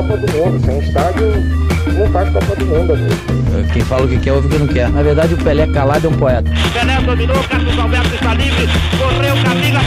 Copa do Mundo. Sem estádio, não faz Copa do Mundo, amigo. Quem fala o que quer, ouve o que não quer. Na verdade, o Pelé calado é um poeta. Pelé dominou, Carlos Alberto está livre, correu, Camila,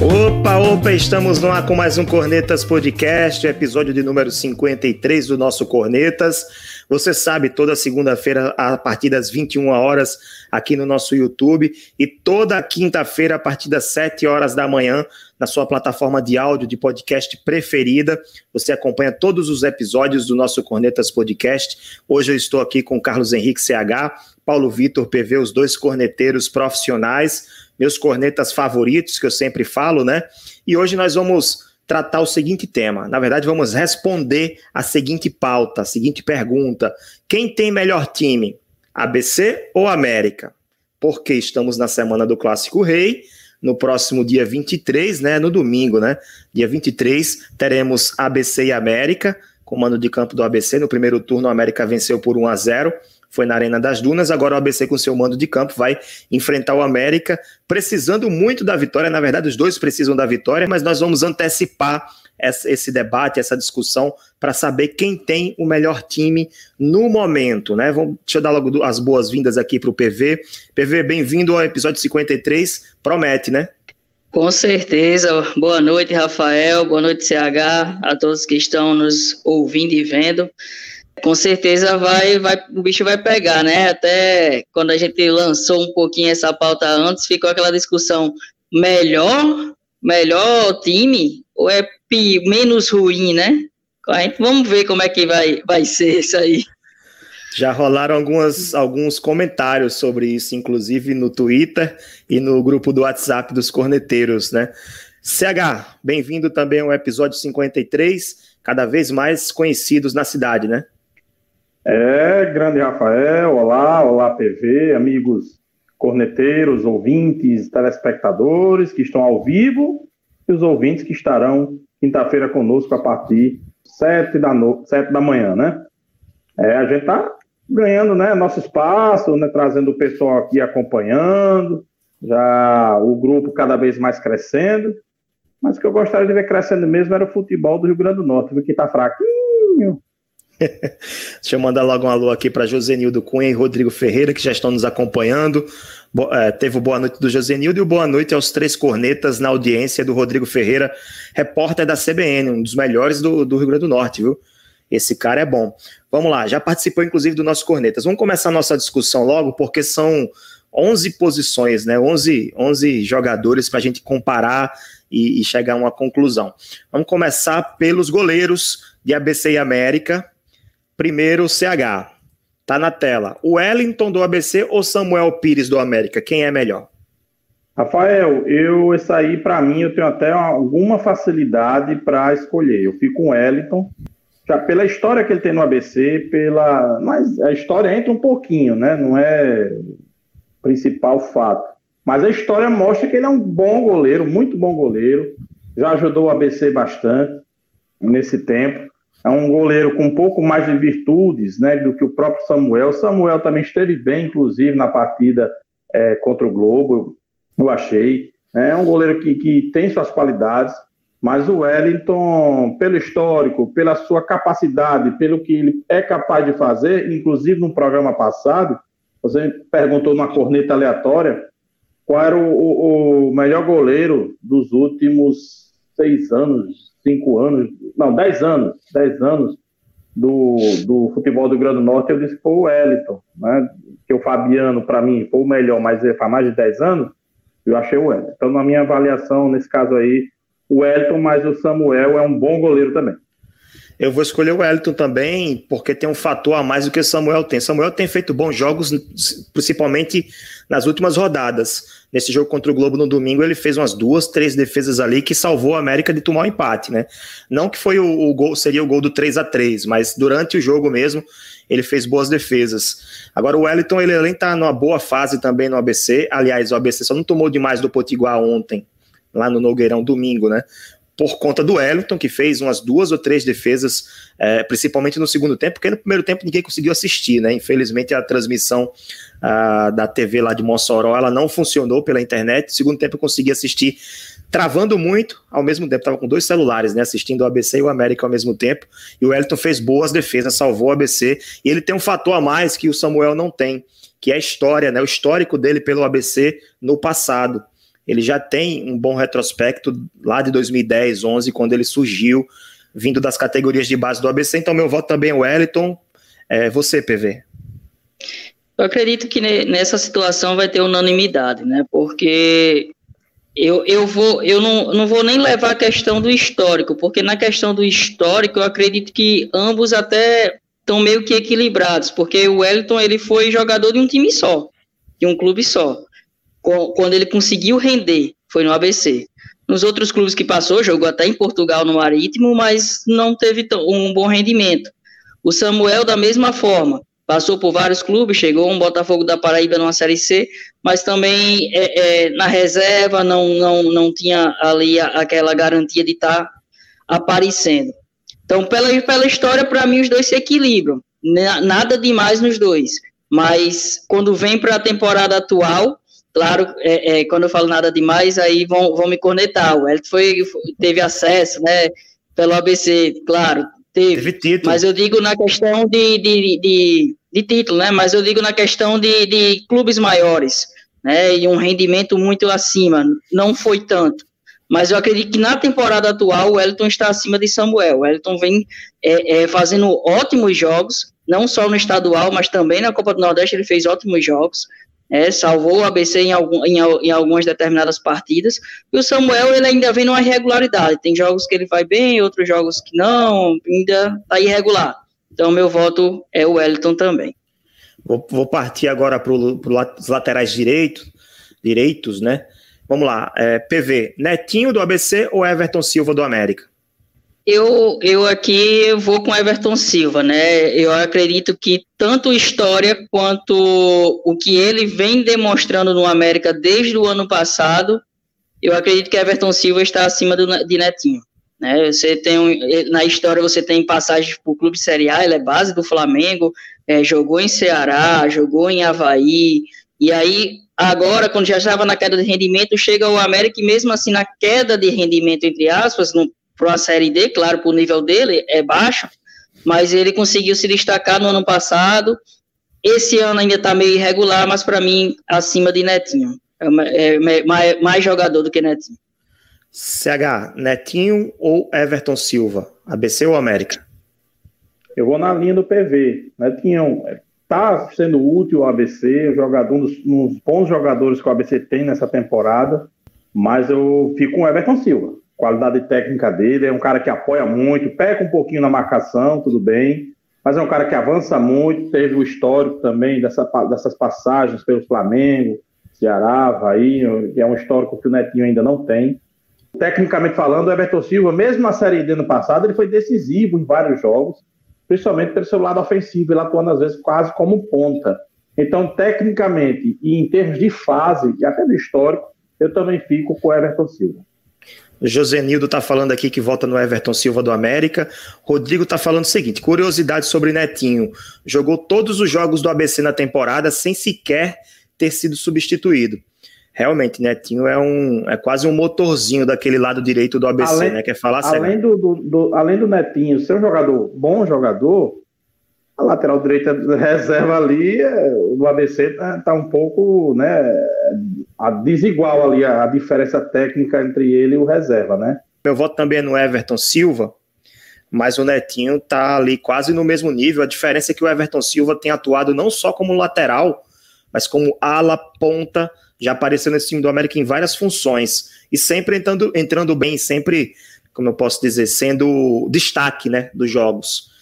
tirou Opa, opa, estamos no ar com mais um Cornetas Podcast, episódio de número 53 do nosso Cornetas. Você sabe, toda segunda-feira, a partir das 21 horas, aqui no nosso YouTube, e toda quinta-feira, a partir das 7 horas da manhã, na sua plataforma de áudio de podcast preferida. Você acompanha todos os episódios do nosso Cornetas Podcast. Hoje eu estou aqui com Carlos Henrique CH, Paulo Vitor PV, os dois corneteiros profissionais, meus cornetas favoritos, que eu sempre falo, né? E hoje nós vamos tratar o seguinte tema. Na verdade, vamos responder a seguinte pauta, a seguinte pergunta: quem tem melhor time, ABC ou América? Porque estamos na semana do Clássico Rei. No próximo dia 23, né, no domingo, né, dia 23, teremos ABC e América, comando de campo do ABC. No primeiro turno, o América venceu por 1 a 0 foi na Arena das Dunas. Agora o ABC, com seu mando de campo, vai enfrentar o América, precisando muito da vitória. Na verdade, os dois precisam da vitória, mas nós vamos antecipar esse debate, essa discussão, para saber quem tem o melhor time no momento, né? Vamos, deixa eu dar logo as boas-vindas aqui para o PV. PV, bem-vindo ao episódio 53. Promete, né? Com certeza. Boa noite, Rafael. Boa noite, CH, a todos que estão nos ouvindo e vendo com certeza vai, vai, o bicho vai pegar, né? Até quando a gente lançou um pouquinho essa pauta antes, ficou aquela discussão melhor, melhor time ou é menos ruim, né? A gente, vamos ver como é que vai, vai ser isso aí. Já rolaram algumas, alguns comentários sobre isso, inclusive no Twitter e no grupo do WhatsApp dos corneteiros, né? CH, bem-vindo também ao episódio 53, cada vez mais conhecidos na cidade, né? É, grande Rafael, olá, olá PV, amigos corneteiros, ouvintes, telespectadores que estão ao vivo e os ouvintes que estarão quinta-feira conosco a partir sete da, no... sete da manhã, né? É, a gente está ganhando né, nosso espaço, né, trazendo o pessoal aqui acompanhando, já o grupo cada vez mais crescendo, mas o que eu gostaria de ver crescendo mesmo era o futebol do Rio Grande do Norte, que está fraquinho, Deixa eu mandar logo um alô aqui para Josenildo Cunha e Rodrigo Ferreira, que já estão nos acompanhando. Bo é, teve o boa noite do Josenildo e o boa noite aos três cornetas na audiência do Rodrigo Ferreira, repórter da CBN, um dos melhores do, do Rio Grande do Norte, viu? Esse cara é bom. Vamos lá, já participou inclusive do nosso Cornetas. Vamos começar a nossa discussão logo, porque são 11 posições, né? 11, 11 jogadores para a gente comparar e, e chegar a uma conclusão. Vamos começar pelos goleiros de ABC e América, Primeiro, CH. Tá na tela. O Wellington do ABC ou Samuel Pires do América? Quem é melhor? Rafael, eu esse aí para mim eu tenho até alguma facilidade para escolher. Eu fico com o Wellington, já pela história que ele tem no ABC, pela, mas a história entra um pouquinho, né? Não é principal fato. Mas a história mostra que ele é um bom goleiro, muito bom goleiro. Já ajudou o ABC bastante nesse tempo é um goleiro com um pouco mais de virtudes né, do que o próprio Samuel. Samuel também esteve bem, inclusive, na partida é, contra o Globo, eu achei. É um goleiro que, que tem suas qualidades, mas o Wellington, pelo histórico, pela sua capacidade, pelo que ele é capaz de fazer, inclusive no programa passado, você perguntou numa corneta aleatória qual era o, o, o melhor goleiro dos últimos seis anos, cinco anos, não, dez anos, dez anos do, do futebol do Grande Norte, eu disse que foi o Wellington, né? Que o Fabiano, para mim, foi o melhor, mas faz mais de dez anos, eu achei o Wellington. Então, na minha avaliação, nesse caso aí, o Wellington, mas o Samuel é um bom goleiro também. Eu vou escolher o Wellington também, porque tem um fator a mais do que o Samuel tem. Samuel tem feito bons jogos, principalmente nas últimas rodadas. Nesse jogo contra o Globo no domingo, ele fez umas duas, três defesas ali que salvou a América de tomar o um empate, né? Não que foi o, o, gol, seria o gol do 3 a 3 mas durante o jogo mesmo, ele fez boas defesas. Agora o Wellington, ele além tá numa boa fase também no ABC, aliás, o ABC só não tomou demais do Potiguar ontem, lá no Nogueirão, domingo, né? Por conta do Wellington, que fez umas duas ou três defesas, é, principalmente no segundo tempo, porque no primeiro tempo ninguém conseguiu assistir, né? Infelizmente a transmissão da TV lá de Mossoró, ela não funcionou pela internet. No segundo tempo eu consegui assistir travando muito, ao mesmo tempo estava com dois celulares, né, assistindo o ABC e o América ao mesmo tempo, e o Wellington fez boas defesas, salvou o ABC, e ele tem um fator a mais que o Samuel não tem, que é a história, né, o histórico dele pelo ABC no passado. Ele já tem um bom retrospecto lá de 2010, 11, quando ele surgiu, vindo das categorias de base do ABC, então meu voto também é o Wellington. É, você, PV. Eu acredito que nessa situação vai ter unanimidade, né? Porque eu, eu, vou, eu não, não vou nem levar a questão do histórico, porque na questão do histórico eu acredito que ambos até estão meio que equilibrados, porque o Wellington ele foi jogador de um time só, de um clube só. Quando ele conseguiu render, foi no ABC. Nos outros clubes que passou, jogou até em Portugal no Marítimo, mas não teve um bom rendimento. O Samuel, da mesma forma, passou por vários clubes, chegou um Botafogo da Paraíba numa Série C, mas também é, é, na reserva não, não, não tinha ali a, aquela garantia de estar tá aparecendo. Então, pela, pela história, para mim, os dois se equilibram. Nada demais nos dois. Mas quando vem para a temporada atual, claro, é, é, quando eu falo nada demais, aí vão, vão me cornetar. O Elton foi, teve acesso, né? Pelo ABC, claro, Teve. Teve título. Mas eu digo na questão de, de, de, de título, né? Mas eu digo na questão de, de clubes maiores, né? E um rendimento muito acima. Não foi tanto. Mas eu acredito que na temporada atual o Elton está acima de Samuel. O Elton vem é, é, fazendo ótimos jogos, não só no estadual, mas também na Copa do Nordeste ele fez ótimos jogos é, salvou o ABC em, algum, em, em, algumas determinadas partidas, e o Samuel ele ainda vem numa irregularidade, tem jogos que ele vai bem, outros jogos que não, ainda está irregular. Então, meu voto é o Wellington também. Vou, vou partir agora para os laterais direitos, direitos, né? Vamos lá, é, PV, Netinho do ABC ou Everton Silva do América? Eu, eu aqui vou com Everton Silva, né? Eu acredito que tanto história quanto o que ele vem demonstrando no América desde o ano passado, eu acredito que Everton Silva está acima do, de Netinho. Né? Você tem um, na história você tem passagens por clube Série A, ele é base do Flamengo, é, jogou em Ceará, jogou em Havaí, e aí agora quando já estava na queda de rendimento chega o América e mesmo assim na queda de rendimento entre aspas, no para a Série D, claro, para o nível dele é baixo, mas ele conseguiu se destacar no ano passado. Esse ano ainda está meio irregular, mas para mim, acima de Netinho. É, é mais, mais jogador do que Netinho. CH, Netinho ou Everton Silva? ABC ou América? Eu vou na linha do PV. Netinho está sendo útil o ABC, jogador, um dos, um dos bons jogadores que o ABC tem nessa temporada, mas eu fico com o Everton Silva qualidade técnica dele, é um cara que apoia muito, peca um pouquinho na marcação, tudo bem, mas é um cara que avança muito, teve o histórico também dessa, dessas passagens pelo Flamengo, Ceará, Havaí, que é um histórico que o Netinho ainda não tem. Tecnicamente falando, o Everton Silva, mesmo na Série D ano passado, ele foi decisivo em vários jogos, principalmente pelo seu lado ofensivo, ele atuando às vezes quase como ponta. Então, tecnicamente e em termos de fase e até do histórico, eu também fico com o Everton Silva. Josenildo está falando aqui que vota no Everton Silva do América. Rodrigo está falando o seguinte: curiosidade sobre Netinho. Jogou todos os jogos do ABC na temporada sem sequer ter sido substituído. Realmente, Netinho é um é quase um motorzinho daquele lado direito do ABC, além, né? Quer falar além do, do, do, além do Netinho ser um jogador, bom jogador, a lateral direita reserva ali, o ABC está tá um pouco, né, a desigual ali a, diferença técnica entre ele e o reserva, né? Meu voto também é no Everton Silva, mas o Netinho tá ali quase no mesmo nível. A diferença é que o Everton Silva tem atuado não só como lateral, mas como ala, ponta, já apareceu nesse time do América em várias funções e sempre entrando, entrando bem, sempre, como eu posso dizer, sendo destaque, né, dos jogos.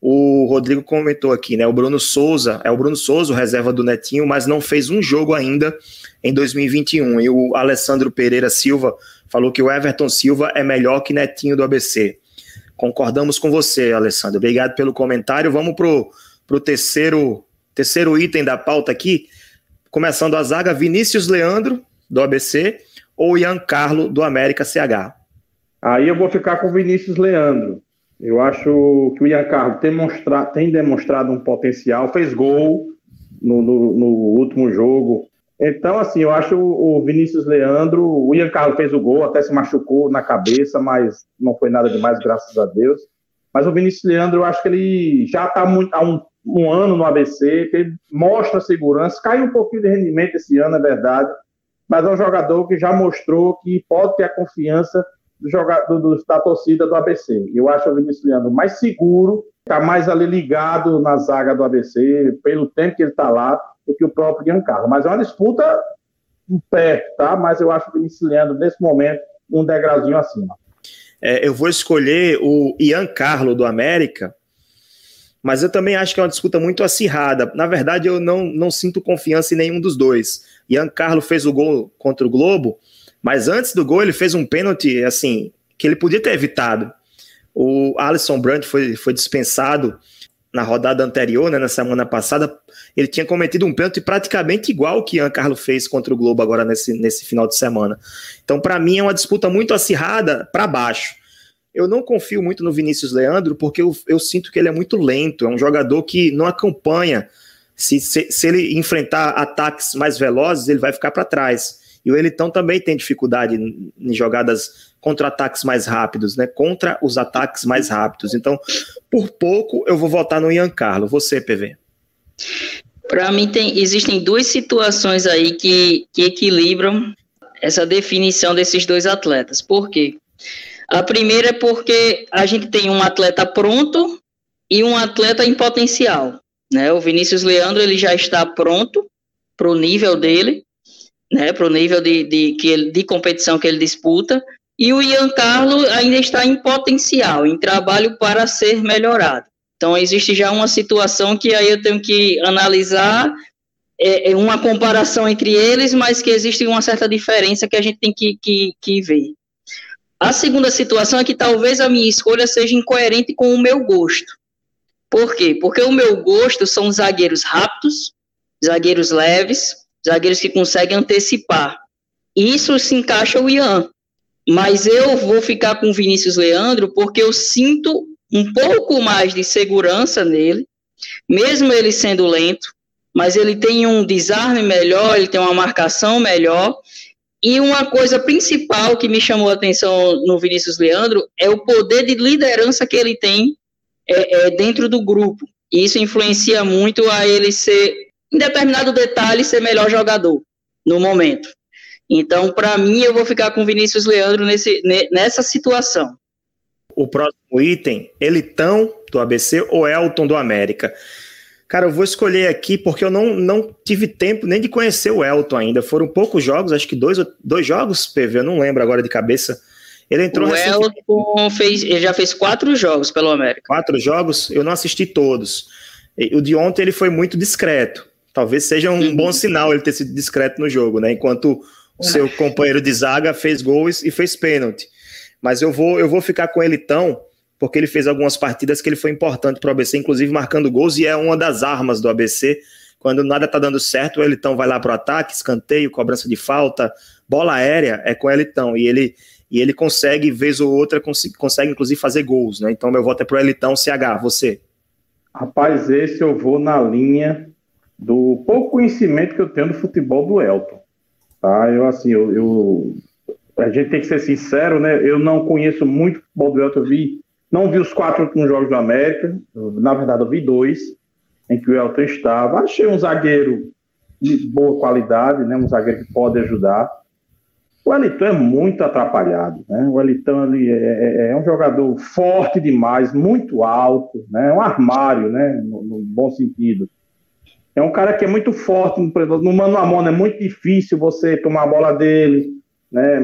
O Rodrigo comentou aqui, né? O Bruno Souza, é o Bruno Souza, o reserva do Netinho, mas não fez um jogo ainda em 2021. E o Alessandro Pereira Silva falou que o Everton Silva é melhor que Netinho do ABC. Concordamos com você, Alessandro. Obrigado pelo comentário. Vamos pro, pro terceiro, terceiro item da pauta aqui. Começando a zaga, Vinícius Leandro, do ABC, ou Ian Carlo, do América CH. Aí eu vou ficar com o Vinícius Leandro. Eu acho que o Ian Carlos tem, tem demonstrado um potencial, fez gol no, no, no, último jogo. Então, assim, eu acho o Vinícius Leandro, o Ian Carlos fez o gol, até se machucou na cabeça, mas não foi nada demais, graças a Deus. Mas o Vinícius Leandro, eu acho que ele já está há um, um, ano no ABC, ele mostra segurança, caiu um pouquinho de rendimento esse ano, é verdade, mas é um jogador que já mostrou que pode ter a confiança do do, da torcida do ABC. Eu acho o Vinícius Leandro mais seguro, está mais ali ligado na zaga do ABC, pelo tempo que ele está lá, do que o próprio Giancarlo. Mas é uma disputa perto, tá? Mas eu acho o Vinícius Leandro, nesse momento, um degrauzinho acima. É, eu vou escolher o Ian Carlo do América, mas eu também acho que é uma disputa muito acirrada. Na verdade, eu não, não sinto confiança em nenhum dos dois. Ian Carlo fez o gol contra o Globo, mas antes do gol ele fez um pênalti, assim, que ele podia ter evitado. O Alisson Brandt foi, foi dispensado na rodada anterior, né, na semana passada, ele tinha cometido um pênalti praticamente igual que Ian Carlo fez contra o Globo agora nesse, nesse final de semana. Então, para mim, é uma disputa muito acirrada para baixo. Eu não confio muito no Vinícius Leandro, porque eu, eu, sinto que ele é muito lento, é um jogador que não acompanha. Se, se, se ele enfrentar ataques mais velozes, ele vai ficar para trás. E o Elitão também tem dificuldade em jogadas contra ataques mais rápidos, né? Contra os ataques mais rápidos. Então, por pouco, eu vou votar no Ian Carlo. Você, PV. Para mim, tem, existem duas situações aí que, que equilibram essa definição desses dois atletas. Por quê? A primeira é porque a gente tem um atleta pronto e um atleta em potencial. Né? O Vinícius Leandro ele já está pronto para o nível dele, né? para o nível de, de, que ele, de competição que ele disputa, e o Ian Carlo ainda está em potencial, em trabalho para ser melhorado. Então, existe já uma situação que aí eu tenho que analisar é, é uma comparação entre eles, mas que existe uma certa diferença que a gente tem que, que, que ver. A segunda situação é que talvez a minha escolha seja incoerente com o meu gosto. Por quê? Porque o meu gosto são zagueiros rápidos, zagueiros leves, zagueiros que conseguem antecipar. Isso se encaixa o Ian. Mas eu vou ficar com o Vinícius Leandro porque eu sinto um pouco mais de segurança nele, mesmo ele sendo lento, mas ele tem um desarme melhor, ele tem uma marcação melhor. E uma coisa principal que me chamou a atenção no Vinícius Leandro é o poder de liderança que ele tem é, é, dentro do grupo. E isso influencia muito a ele ser, em determinado detalhe, ser melhor jogador no momento. Então, para mim, eu vou ficar com o Vinícius Leandro nesse, nessa situação o próximo item, Elitão do ABC ou Elton do América? Cara, eu vou escolher aqui porque eu não, não tive tempo nem de conhecer o Elton ainda. Foram poucos jogos, acho que dois, dois jogos, PV, eu não lembro agora de cabeça. Ele entrou O Elton fez, ele já fez quatro jogos pelo América. Quatro jogos? Eu não assisti todos. O de ontem ele foi muito discreto. Talvez seja um uhum. bom sinal ele ter sido discreto no jogo, né? Enquanto o seu é. companheiro de zaga fez gols e fez pênalti. Mas eu vou, eu vou ficar com ele tão, porque ele fez algumas partidas que ele foi importante para o ABC, inclusive marcando gols, e é uma das armas do ABC. Quando nada está dando certo, o Elitão vai lá para o ataque, escanteio, cobrança de falta, bola aérea, é com o Elitão. E ele, e ele consegue, vez ou outra, consegue, consegue inclusive fazer gols. Né? Então, meu voto é para o Elitão CH. Você? Rapaz, esse eu vou na linha do pouco conhecimento que eu tenho do futebol do Elton. Tá? Eu, assim, eu, eu a gente tem que ser sincero, né? Eu não conheço muito futebol do Elton, eu vi, não vi os quatro últimos jogos do América, na verdade eu vi dois, em que o Elton estava. Achei um zagueiro de boa qualidade, né? Um zagueiro que pode ajudar. O Elitão é muito atrapalhado, né? O Elitão ali é, é, é, um jogador forte demais, muito alto, né? Um armário, né? No, no, bom sentido. É um cara que é muito forte no, no mano a mano, é muito difícil você tomar a bola dele né?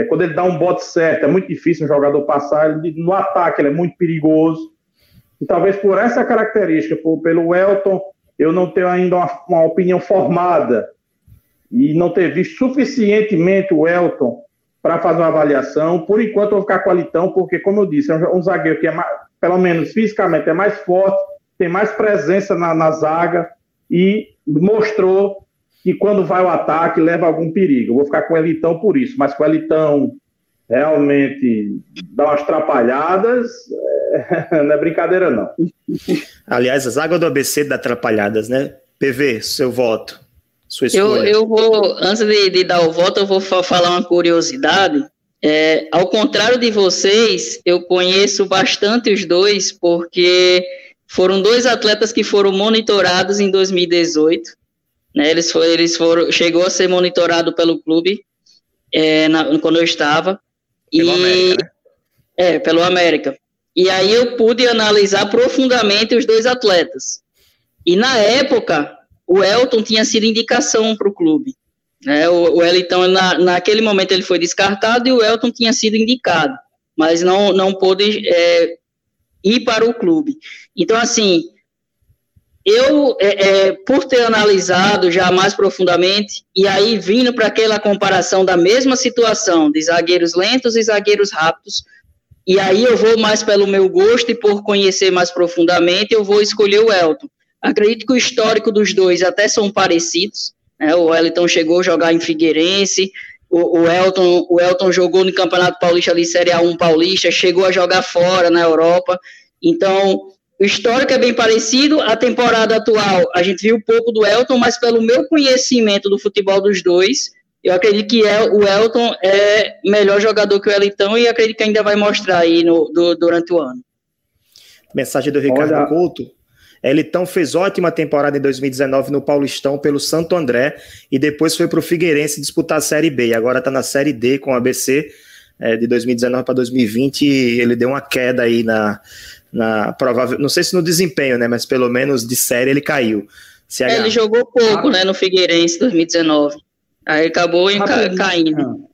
É, quando ele dá um bote certo, é muito difícil um jogador passar. Ele, no ataque, ele é muito perigoso. E talvez por essa característica, por, pelo Elton, eu não tenho ainda uma, uma, opinião formada e não ter visto suficientemente o Elton para fazer uma avaliação. Por enquanto, eu vou ficar com o Alitão, porque, como eu disse, é um, um zagueiro que, é mais, pelo menos fisicamente, é mais forte, tem mais presença na, na zaga e mostrou que quando vai ao ataque leva algum perigo. Eu vou ficar com o Elitão por isso, mas com o Elitão realmente dá umas atrapalhadas, é, não é brincadeira não. Aliás, as águas do ABC dá atrapalhadas, né? PV, seu voto, sua escolha. Eu, eu vou, antes de, de dar o voto, eu vou falar uma curiosidade. É, ao contrário de vocês, eu conheço bastante os dois, porque foram dois atletas que foram monitorados em 2018. Né, eles, foram, eles foram, chegou a ser monitorado pelo clube é, na, quando eu estava. Pelo e, América, né? É, pelo América. E aí eu pude analisar profundamente os dois atletas. E na época, o Elton tinha sido indicação para o clube. Né? O, o Elton, na, naquele momento, ele foi descartado e o Elton tinha sido indicado, mas não, não pôde é, ir para o clube. Então, assim, eu, é, é, por ter analisado já mais profundamente, e aí vindo para aquela comparação da mesma situação de zagueiros lentos e zagueiros rápidos, e aí eu vou mais pelo meu gosto e por conhecer mais profundamente, eu vou escolher o Elton. Acredito que o histórico dos dois até são parecidos, né? O Wellington chegou a jogar em Figueirense, o, o, Elton, o Elton jogou no Campeonato Paulista ali, Série A1 Paulista, chegou a jogar fora na Europa. Então, o histórico é bem parecido. A temporada atual, a gente viu pouco do Elton, mas pelo meu conhecimento do futebol dos dois, eu acredito que é, o Elton é melhor jogador que o Wellington e acredito que ainda vai mostrar aí no, do, durante o ano. Mensagem do Ricardo Olha, Couto. Elitão fez ótima temporada em 2019 no Paulistão pelo Santo André e depois foi para o Figueirense disputar a Série B. E agora está na Série D com o ABC é, de 2019 para 2020. ele deu uma queda aí na, na provável, não sei se no desempenho, né? Mas pelo menos de série ele caiu. É, ele jogou pouco, né? No Figueirense 2019. Aí acabou caindo.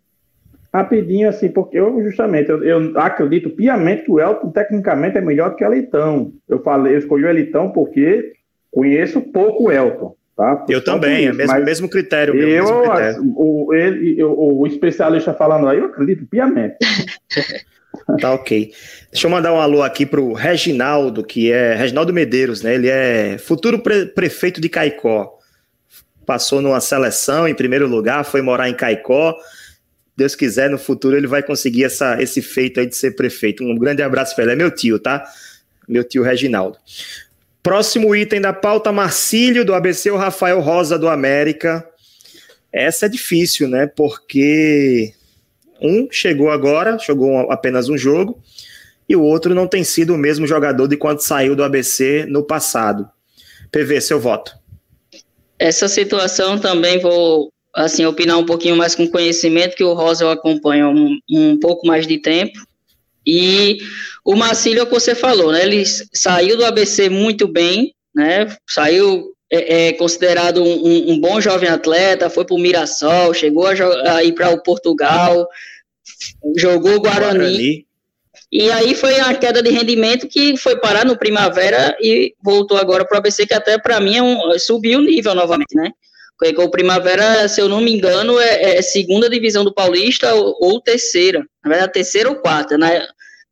Rapidinho, assim, porque eu justamente eu, eu, acredito piamente que o Elton tecnicamente é melhor do que o Elitão. Eu falei, eu escolhi o Elitão porque conheço pouco o Elton. Tá? Eu também, é mesmo, mesmo critério. Meu, eu, mesmo critério. O, ele, o, o especialista falando aí, eu acredito piamente. tá ok. Deixa eu mandar um alô aqui pro Reginaldo, que é Reginaldo Medeiros, né? Ele é futuro pre prefeito de Caicó. Passou numa seleção em primeiro lugar, foi morar em Caicó Deus quiser, no futuro ele vai conseguir essa, esse feito aí de ser prefeito. Um grande abraço para ele. É meu tio, tá? Meu tio Reginaldo. Próximo item da pauta, Marcílio do ABC, o Rafael Rosa do América. Essa é difícil, né? Porque um chegou agora, jogou apenas um jogo, e o outro não tem sido o mesmo jogador de quando saiu do ABC no passado. PV, seu voto. Essa situação também vou assim, opinar um pouquinho mais com conhecimento, que o Rosa eu acompanho um, um pouco mais de tempo. E o Marcílio, é o que você falou, né? Ele saiu do ABC muito bem, né? Saiu é, é considerado um, um, bom jovem atleta, foi para o Mirassol, chegou a, a ir para o Portugal, jogou Guarani, Guarani. E aí foi a queda de rendimento que foi parar no Primavera e voltou agora para o ABC, que até para mim é um, subiu o nível novamente, né? Porque o Primavera, se eu não me engano, é, é segunda divisão do Paulista ou, ou, terceira. Na verdade, terceira ou quarta. Na,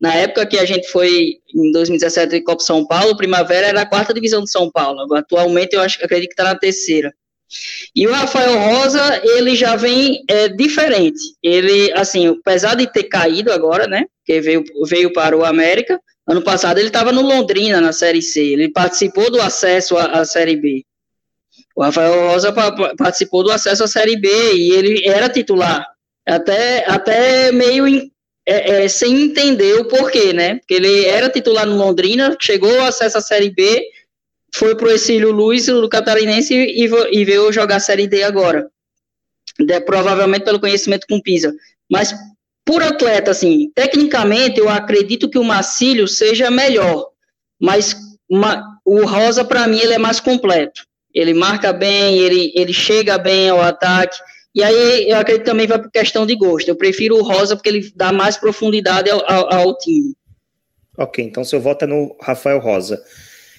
na época que a gente foi, em 2017, em Copa São Paulo, Primavera era a quarta divisão de São Paulo. Atualmente, eu acho, acredito que está na terceira. E o Rafael Rosa, ele já vem é, diferente. Ele, assim, apesar de ter caído agora, né? Que veio, veio para o América. Ano passado ele estava no Londrina, na Série C. Ele participou do acesso à, à Série B. O Rafael Rosa participou do acesso à Série B e ele era titular. Até, até meio é, é, sem entender o porquê, né? Porque ele era titular no Londrina, chegou ao acesso à Série B, foi pro Exílio Luiz, do Catarinense, e, e veio jogar a Série D agora. De, provavelmente pelo conhecimento com Pisa. Mas por atleta, assim, tecnicamente eu acredito que o Marcílio seja melhor, mas uma, o Rosa, para mim, ele é mais completo ele marca bem, ele, ele chega bem ao ataque. E aí eu acredito que também vai por questão de gosto. Eu prefiro o Rosa porque ele dá mais profundidade ao, ao, ao time. Ok, então seu voto é no Rafael Rosa.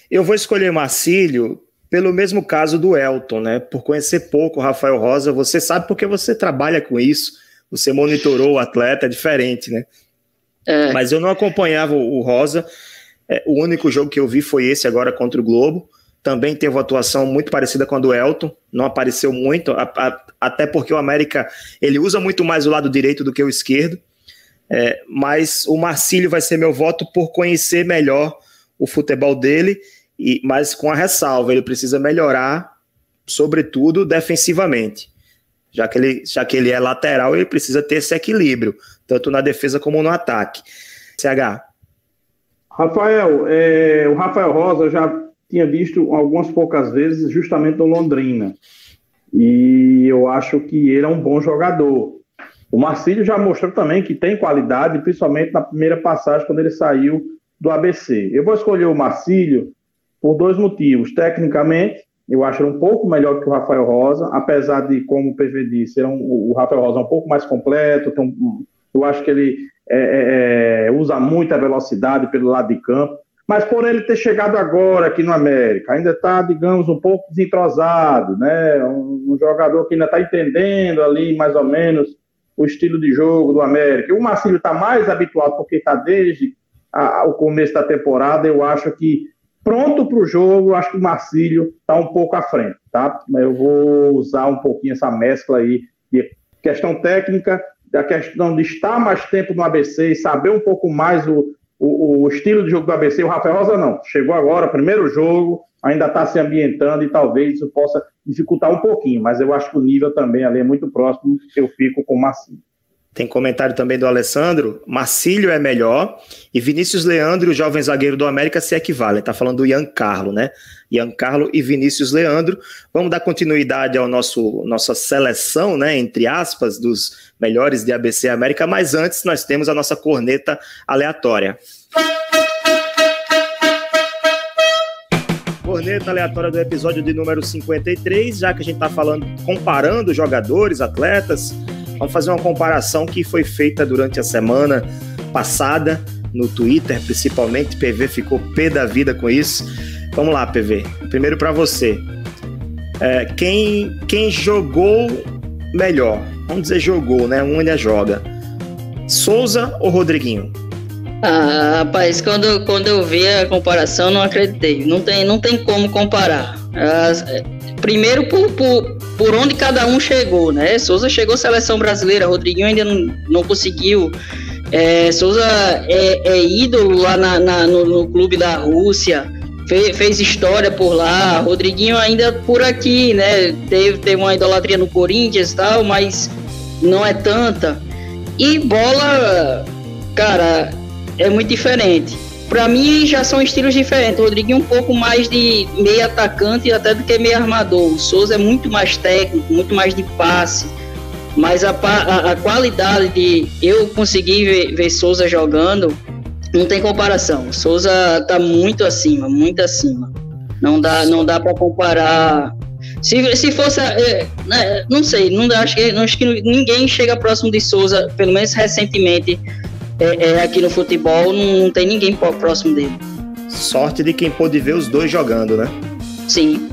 Eu vou escolher Marcílio pelo mesmo caso do Elton, né? Por conhecer pouco o Rafael Rosa, você sabe porque você trabalha com isso, você monitorou o atleta, é diferente, né? É. Mas eu não acompanhava o Rosa. É, o único jogo que eu vi foi esse agora contra o Globo também teve uma atuação muito parecida com a do Elton, não apareceu muito, a, a, até porque o América ele usa muito mais o lado direito do que o esquerdo. É, mas o Marcílio vai ser meu voto por conhecer melhor o futebol dele, e, mas com a ressalva, ele precisa melhorar, sobretudo defensivamente. Já que, ele, já que ele é lateral, ele precisa ter esse equilíbrio, tanto na defesa como no ataque. CH. Rafael, é, o Rafael Rosa já tinha visto algumas poucas vezes justamente no Londrina. E eu acho que ele é um bom jogador. O Marcílio já mostrou também que tem qualidade, principalmente na primeira passagem, quando ele saiu do ABC. Eu vou escolher o Marcílio por dois motivos. Tecnicamente, eu acho ele um pouco melhor que o Rafael Rosa, apesar de, como o PV disse, um, o Rafael Rosa é um pouco mais completo. Então, eu acho que ele é, é, é, usa muita velocidade pelo lado de campo. Mas por ele ter chegado agora aqui no América, ainda está, digamos, um pouco desentrosado, né? Um, um jogador que ainda está entendendo ali mais ou menos o estilo de jogo do América. O Marcílio está mais habituado porque está desde a, a, o começo da temporada. Eu acho que pronto para o jogo, acho que o Marcílio está um pouco à frente, tá? Eu vou usar um pouquinho essa mescla aí de questão técnica, da questão de estar mais tempo no ABC e saber um pouco mais o, o, o, estilo de jogo do ABC. O Rafael Rosa não, chegou agora, primeiro jogo, ainda está se ambientando e talvez isso possa dificultar um pouquinho, mas eu acho que o nível também ali é muito próximo, eu fico com o Marcílio. Tem comentário também do Alessandro. Marcílio é melhor e Vinícius Leandro, o jovem zagueiro do América, se equivalem. Está falando do Ian Carlo, né? Ian Carlo e Vinícius Leandro. Vamos dar continuidade ao nosso nossa seleção, né? Entre aspas, dos melhores de ABC América. Mas antes, nós temos a nossa corneta aleatória. corneta aleatória do episódio de número 53, já que a gente está falando, comparando jogadores, atletas, Vamos fazer uma comparação que foi feita durante a semana passada no Twitter, principalmente. PV ficou pé da vida com isso. Vamos lá, PV. Primeiro para você. É, quem, quem jogou melhor? Vamos dizer jogou, né? Um ainda joga. Souza ou Rodriguinho? Ah, rapaz, quando, quando eu vi a comparação, não acreditei. Não tem, não tem como comparar. Primeiro por, por, por onde cada um chegou, né? Souza chegou seleção brasileira, Rodriguinho ainda não, não conseguiu. É, Souza é, é, ídolo lá na, na no, no, clube da Rússia, fez, fez, história por lá. Rodriguinho ainda por aqui, né? Teve, teve uma idolatria no Corinthians e tal, mas não é tanta. E bola, cara, é muito diferente. Para mim já são estilos diferentes. O Rodriguinho um pouco mais de meio atacante até do que meio armador. O Souza é muito mais técnico, muito mais de passe. Mas a, a, a qualidade de eu conseguir ver, ver Souza jogando não tem comparação. O Souza tá muito acima, muito acima. Não dá, não dá para comparar. Se, se fosse, é, né, não sei, não acho que, acho que ninguém chega próximo de Souza, pelo menos recentemente é, é, aqui no futebol não, não tem ninguém próximo dele. Sorte de quem pôde ver os dois jogando, né? Sim.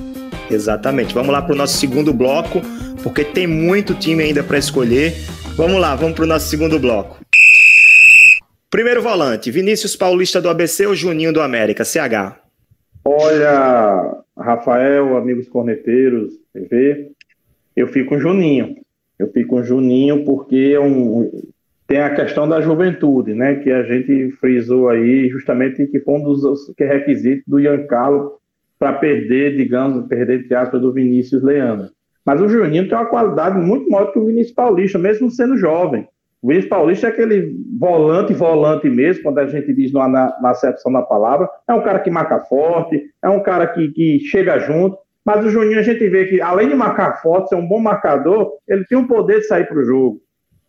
Exatamente. Vamos lá para o nosso segundo bloco, porque tem muito time ainda para escolher. Vamos lá, vamos para o nosso segundo bloco. Primeiro volante, Vinícius Paulista do ABC ou Juninho do América? CH. Olha, Rafael, amigos corneteiros, TV, eu fico com Juninho. Eu fico com Juninho porque é um, tem a questão da juventude, né, que a gente frisou aí, justamente que foi um dos que é requisitos do Ian Carlos para perder, digamos, perder entre aspas, do Vinícius Leandro. Mas o Juninho tem uma qualidade muito maior que o Vinícius Paulista, mesmo sendo jovem. O Vinícius Paulista é aquele volante, volante mesmo, quando a gente diz na, na acepção da palavra. É um cara que marca forte, é um cara que, que chega junto. Mas o Juninho a gente vê que, além de marcar forte, ser um bom marcador, ele tem o poder de sair para o jogo.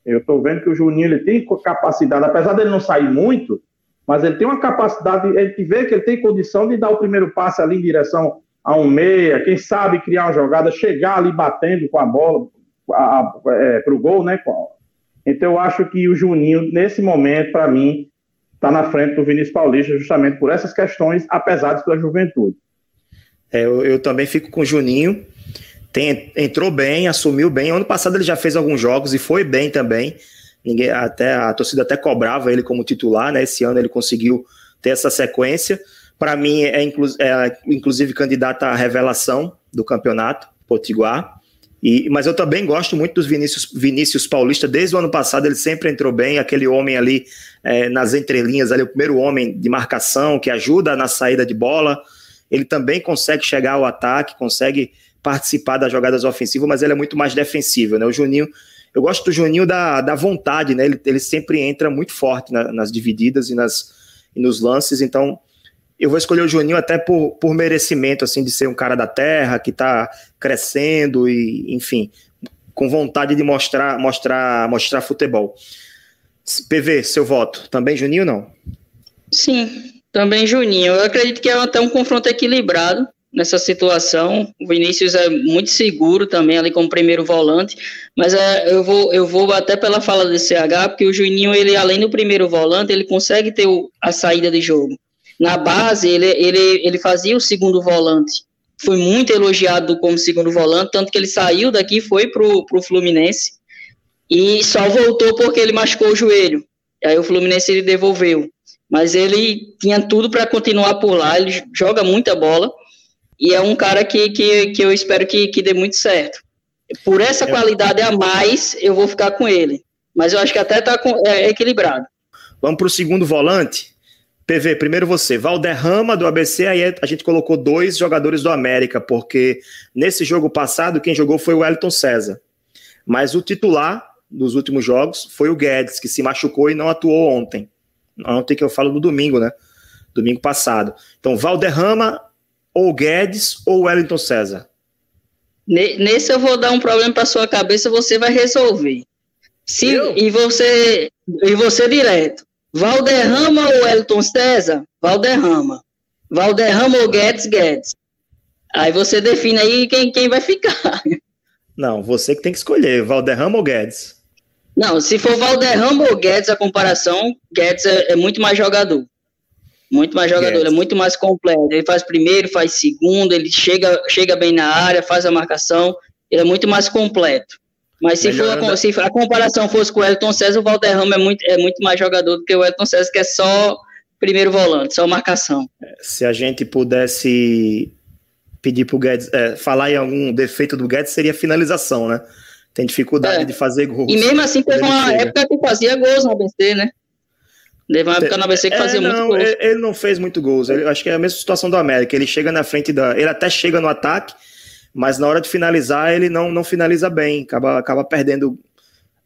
Eu estou vendo que o Juninho ele tem capacidade, apesar dele não sair muito, mas ele tem uma capacidade, ele vê que ele tem condição de dar o primeiro passe ali em direção a um meia, quem sabe criar uma jogada, chegar ali batendo com a bola é, para o gol, né? Então eu acho que o Juninho, nesse momento, para mim, está na frente do Vinícius Paulista, justamente por essas questões, apesar de sua juventude. É, eu, eu também fico com o Juninho tem, entrou bem, assumiu bem. Ano passado ele já fez alguns jogos e foi bem também. Ninguém, até a torcida até cobrava ele como titular, né? Esse ano ele conseguiu ter essa sequência. Para mim é, inclu, é, inclusive candidata à revelação do campeonato potiguar. E, mas eu também gosto muito dos Vinícius, Vinícius Paulista. Desde o ano passado ele sempre entrou bem, aquele homem ali é, nas entrelinhas, ali, o primeiro homem de marcação que ajuda na saída de bola. Ele também consegue chegar ao ataque, consegue participar das jogadas ofensivas, mas ele é muito mais defensivo. Né? O Juninho, eu gosto do Juninho da, da vontade, né? Ele, ele sempre entra muito forte na, nas divididas e, nas, e nos lances, então eu vou escolher o Juninho até por, por merecimento, assim, de ser um cara da terra, que está crescendo e, enfim, com vontade de mostrar, mostrar, mostrar futebol. PV, seu voto. Também Juninho não? Sim, também Juninho. Eu acredito que é até um confronto equilibrado nessa situação. O Vinícius é muito seguro também ali como primeiro volante, mas é, eu, vou, eu vou até pela fala do CH, porque o Juninho, ele além do primeiro volante, ele consegue ter o, a saída de jogo. Na base, ele, ele, ele fazia o segundo volante. Foi muito elogiado como segundo volante, tanto que ele saiu daqui foi pro, pro Fluminense. E só voltou porque ele machucou o joelho. E aí o Fluminense ele devolveu. Mas ele tinha tudo para continuar por lá, ele joga muita bola. E é um cara que, que, que eu espero que, que dê muito certo. Por essa qualidade a mais, eu vou ficar com ele. Mas eu acho que até está é, equilibrado. Vamos para o segundo volante. PV, primeiro você, Valderrama do ABC, aí a gente colocou dois jogadores do América, porque nesse jogo passado quem jogou foi o Elton César. Mas o titular dos últimos jogos foi o Guedes, que se machucou e não atuou ontem. Ontem que eu falo no domingo, né? Domingo passado. Então, Valderrama ou Guedes ou Wellington César? Nesse eu vou dar um problema para sua cabeça, você vai resolver. Se, e você e você direto. Valderrama ou Elton César? Valderrama. Valderrama ou Guedes? Guedes. Aí você define aí quem, quem vai ficar. Não, você que tem que escolher, Valderrama ou Guedes? Não, se for Valderrama ou Guedes, a comparação, Guedes é, é muito mais jogador. Muito mais jogador, é muito mais completo. Ele faz primeiro, faz segundo, ele chega, chega bem na área, faz a marcação, ele é muito mais completo. Mas se, for a, se a comparação fosse com o Elton César, o Valderrama é muito, é muito mais jogador do que o Elton César, que é só primeiro volante, só marcação. Se a gente pudesse pedir para o Guedes, é, falar em algum defeito do Guedes, seria finalização, né? Tem dificuldade é. de fazer gols. E mesmo assim, teve uma chega. época que fazia gols no ABC, né? Teve uma época no ABC que fazia é, não, muito gols. Ele não fez muito gols. Ele, acho que é a mesma situação do América. Ele chega na frente da. Ele até chega no ataque, mas na hora de finalizar ele não, não finaliza bem, acaba, acaba perdendo.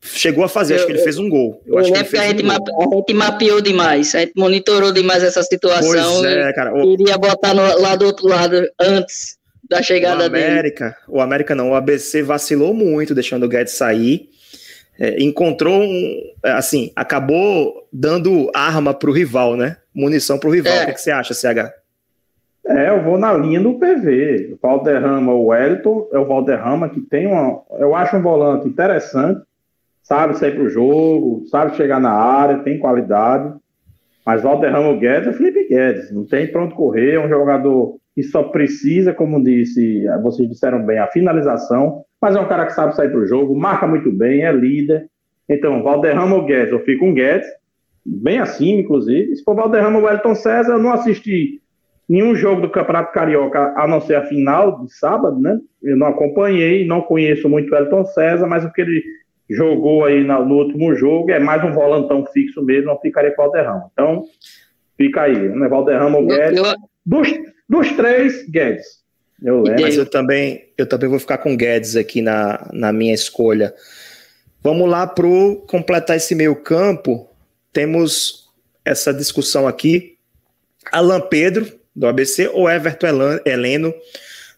Chegou a fazer, eu, acho que ele fez um gol. Eu, eu acho que, ele fez a, gente um mape, a gente mapeou demais, a gente monitorou demais essa situação. Pois é, cara. O, iria botar no, lá do outro lado antes da chegada o América, dele. O América não, o ABC vacilou muito deixando o Guedes sair. É, encontrou um. Assim, acabou dando arma para o rival, né? Munição para o rival. É. O que, que você acha, CH? É, eu vou na linha do PV. O Valderrama, o Wellington, é o Valderrama que tem uma. Eu acho um volante interessante, sabe sair pro jogo, sabe chegar na área, tem qualidade. Mas Valderrama Guedes é Felipe Guedes, não tem pronto correr, é um jogador que só precisa, como disse, vocês disseram bem, a finalização, mas é um cara que sabe sair pro jogo, marca muito bem, é líder. Então, Valderrama ou Guedes, eu fico com Guedes, bem acima, inclusive. Se for Valderrama ou Wellington César, eu não assisti nenhum jogo do Campeonato Carioca, a não ser a final de sábado, né? Eu não acompanhei, não conheço muito o Elton César, mas o que ele jogou aí no, no último jogo é mais um volantão fixo mesmo, não ficaria com o Valderrama. Então, fica aí, né? Valderrama ou Guedes. Dos, dos três, Guedes. Eu lembro. Mas eu também, eu também vou ficar com Guedes aqui na, na minha escolha. Vamos lá para completar esse meio campo. Temos essa discussão aqui. Alan Pedro, do ABC, ou Everton Heleno,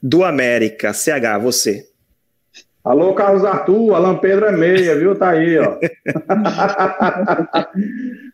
do América? CH, você. Alô, Carlos Arthur, Alan Pedro é meia, viu? Tá aí, ó.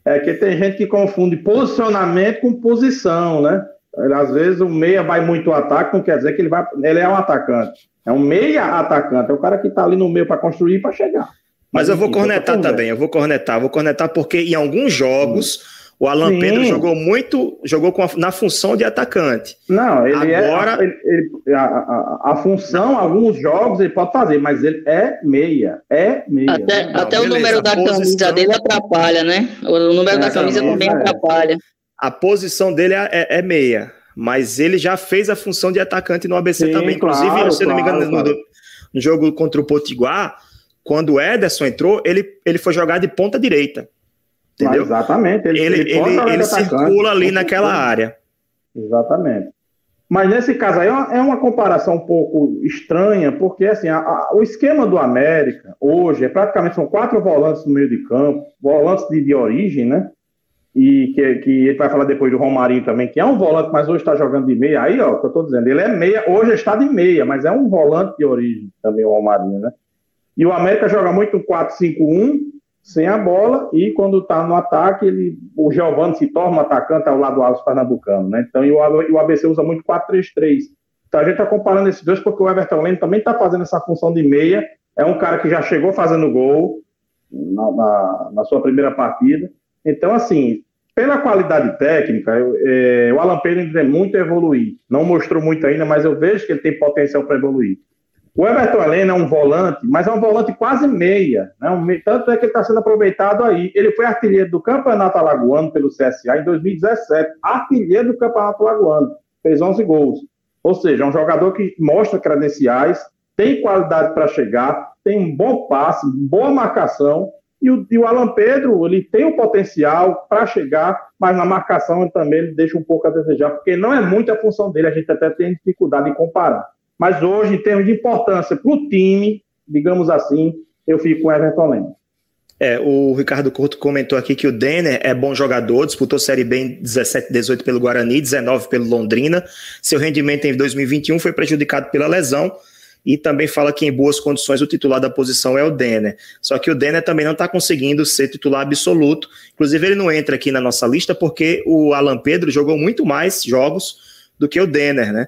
é que tem gente que confunde posicionamento com posição, né? Às vezes o meia vai muito ao ataque, não quer dizer que ele vai. Ele é um atacante. É um meia atacante, é o cara que tá ali no meio para construir e para chegar. Mas, Mas eu vou cornetar também, eu vou cornetar, vou cornetar porque em alguns jogos. Hum o Alan Sim. Pedro jogou muito, jogou a, na função de atacante. Não, ele é Agora, é. Ele, ele, a, a, a, função, alguns jogos ele pode fazer, mas ele é meia. É meia. Até, Não, até o número da posição... camisa dele atrapalha, né? O número é, da camisa também é. atrapalha. A posição dele é, é, é, meia. Mas ele já fez a função de atacante no ABC Sim, também. Inclusive, claro, se não me engano, claro. No jogo contra o Potiguar, quando o Ederson entrou, ele, ele foi jogar de ponta direita. Entendeu? exatamente. Ele, ele, ele, ele circula ali naquela área. Exatamente. Mas nesse caso aí é uma é comparação um pouco estranha, porque assim, a, a, o esquema do América hoje é praticamente são quatro volantes no meio de campo, volantes de, de origem, né? E que, que ele vai falar depois do Romarinho também, que é um volante, mas hoje está jogando de meia. Aí, ó, que eu estou dizendo, ele é meia, hoje está de meia, mas é um volante de origem também, o Romarinho, né? E o América joga muito um 4-5-1, sem a bola, e quando está no ataque, ele, o Giovanni se torna um atacante ao lado do Alves Pernambucano, né? Então, e o, o ABC usa muito 4-3-3. Então a gente está comparando esses dois porque o Everton Leno também está fazendo essa função de meia, é um cara que já chegou fazendo gol na, na, na sua primeira partida. Então, assim, pela qualidade técnica, eu, é, o Alan Pedro ainda tem muito evoluir. Não mostrou muito ainda, mas eu vejo que ele tem potencial para evoluir. O Everton Helena é um volante, mas é um volante quase meia. Né? Um, tanto é que ele está sendo aproveitado aí. Ele foi artilheiro do Campeonato Alagoano pelo CSA em 2017. Artilheiro do Campeonato Alagoano. Fez 11 gols. Ou seja, é um jogador que mostra credenciais, tem qualidade para chegar, tem um bom passe, boa marcação. E o, e o Alan Pedro, ele tem o potencial para chegar, mas na marcação ele também ele deixa um pouco a desejar, porque não é muito a função dele. A gente até tem dificuldade em comparar. Mas hoje, em termos de importância para o time, digamos assim, eu fico com Everton Lemos. É, o Ricardo Couto comentou aqui que o Denner é bom jogador, disputou Série B em 17 18 pelo Guarani, 19 pelo Londrina. Seu rendimento em 2021 foi prejudicado pela lesão e também fala que em boas condições o titular da posição é o Denner. Só que o Denner também não está conseguindo ser titular absoluto. Inclusive, ele não entra aqui na nossa lista porque o Alan Pedro jogou muito mais jogos do que o Denner, né?